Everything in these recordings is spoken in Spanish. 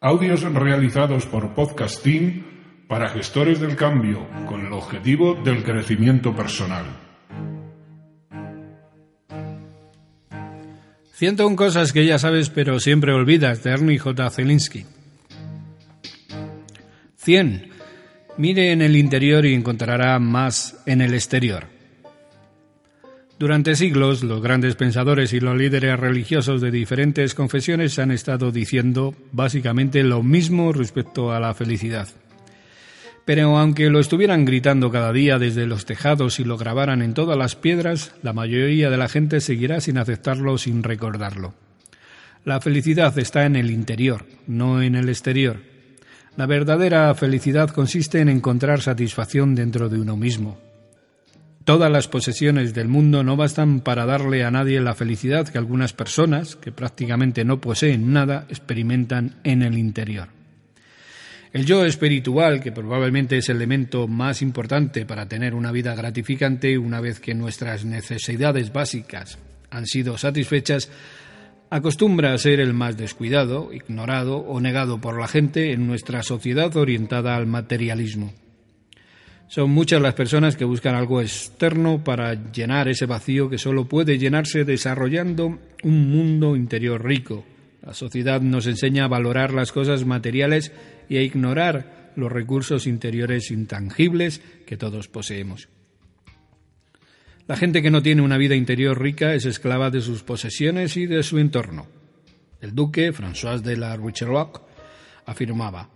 Audios realizados por Podcasting para gestores del cambio con el objetivo del crecimiento personal. 101 cosas que ya sabes pero siempre olvidas de Ernie J. Zelinsky. 100. Mire en el interior y encontrará más en el exterior. Durante siglos, los grandes pensadores y los líderes religiosos de diferentes confesiones han estado diciendo básicamente lo mismo respecto a la felicidad. Pero aunque lo estuvieran gritando cada día desde los tejados y lo grabaran en todas las piedras, la mayoría de la gente seguirá sin aceptarlo, sin recordarlo. La felicidad está en el interior, no en el exterior. La verdadera felicidad consiste en encontrar satisfacción dentro de uno mismo. Todas las posesiones del mundo no bastan para darle a nadie la felicidad que algunas personas, que prácticamente no poseen nada, experimentan en el interior. El yo espiritual, que probablemente es el elemento más importante para tener una vida gratificante una vez que nuestras necesidades básicas han sido satisfechas, acostumbra a ser el más descuidado, ignorado o negado por la gente en nuestra sociedad orientada al materialismo. Son muchas las personas que buscan algo externo para llenar ese vacío que solo puede llenarse desarrollando un mundo interior rico. La sociedad nos enseña a valorar las cosas materiales y a ignorar los recursos interiores intangibles que todos poseemos. La gente que no tiene una vida interior rica es esclava de sus posesiones y de su entorno. El duque, François de la Rocheroque, afirmaba,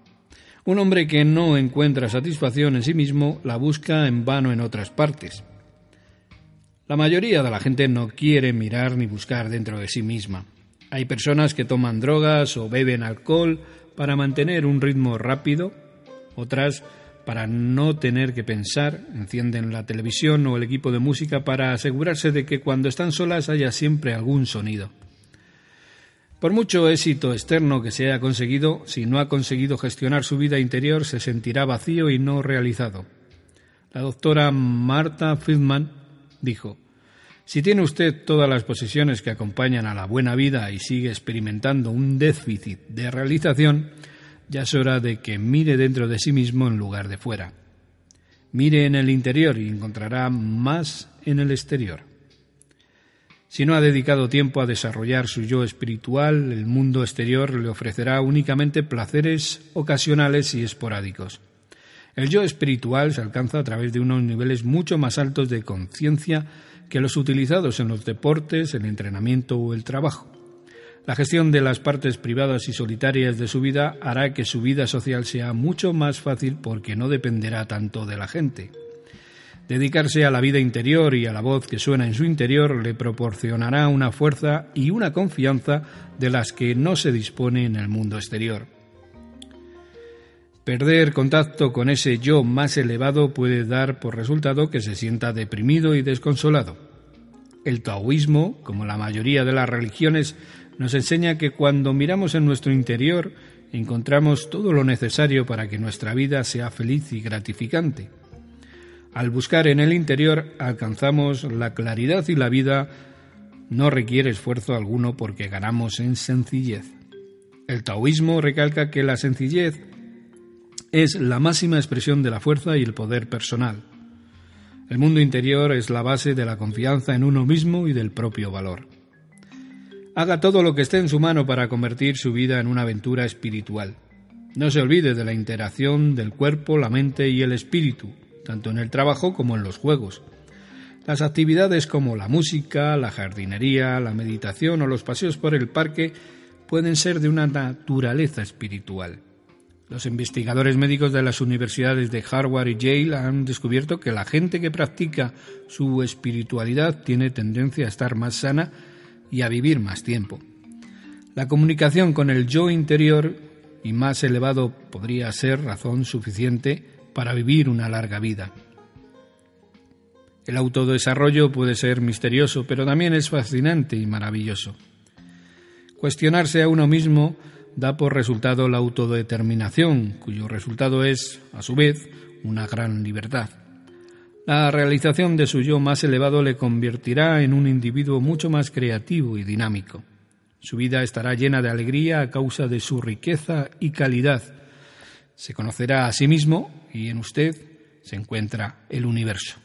un hombre que no encuentra satisfacción en sí mismo la busca en vano en otras partes. La mayoría de la gente no quiere mirar ni buscar dentro de sí misma. Hay personas que toman drogas o beben alcohol para mantener un ritmo rápido, otras para no tener que pensar, encienden la televisión o el equipo de música para asegurarse de que cuando están solas haya siempre algún sonido. Por mucho éxito externo que se haya conseguido, si no ha conseguido gestionar su vida interior, se sentirá vacío y no realizado. La doctora Marta Friedman dijo, si tiene usted todas las posesiones que acompañan a la buena vida y sigue experimentando un déficit de realización, ya es hora de que mire dentro de sí mismo en lugar de fuera. Mire en el interior y encontrará más en el exterior. Si no ha dedicado tiempo a desarrollar su yo espiritual, el mundo exterior le ofrecerá únicamente placeres ocasionales y esporádicos. El yo espiritual se alcanza a través de unos niveles mucho más altos de conciencia que los utilizados en los deportes, el entrenamiento o el trabajo. La gestión de las partes privadas y solitarias de su vida hará que su vida social sea mucho más fácil porque no dependerá tanto de la gente. Dedicarse a la vida interior y a la voz que suena en su interior le proporcionará una fuerza y una confianza de las que no se dispone en el mundo exterior. Perder contacto con ese yo más elevado puede dar por resultado que se sienta deprimido y desconsolado. El taoísmo, como la mayoría de las religiones, nos enseña que cuando miramos en nuestro interior encontramos todo lo necesario para que nuestra vida sea feliz y gratificante. Al buscar en el interior alcanzamos la claridad y la vida no requiere esfuerzo alguno porque ganamos en sencillez. El taoísmo recalca que la sencillez es la máxima expresión de la fuerza y el poder personal. El mundo interior es la base de la confianza en uno mismo y del propio valor. Haga todo lo que esté en su mano para convertir su vida en una aventura espiritual. No se olvide de la interacción del cuerpo, la mente y el espíritu, tanto en el trabajo como en los juegos. Las actividades como la música, la jardinería, la meditación o los paseos por el parque pueden ser de una naturaleza espiritual. Los investigadores médicos de las universidades de Harvard y Yale han descubierto que la gente que practica su espiritualidad tiene tendencia a estar más sana y a vivir más tiempo. La comunicación con el yo interior y más elevado podría ser razón suficiente para vivir una larga vida. El autodesarrollo puede ser misterioso, pero también es fascinante y maravilloso. Cuestionarse a uno mismo da por resultado la autodeterminación, cuyo resultado es, a su vez, una gran libertad. La realización de su yo más elevado le convertirá en un individuo mucho más creativo y dinámico. Su vida estará llena de alegría a causa de su riqueza y calidad. Se conocerá a sí mismo y en usted se encuentra el universo.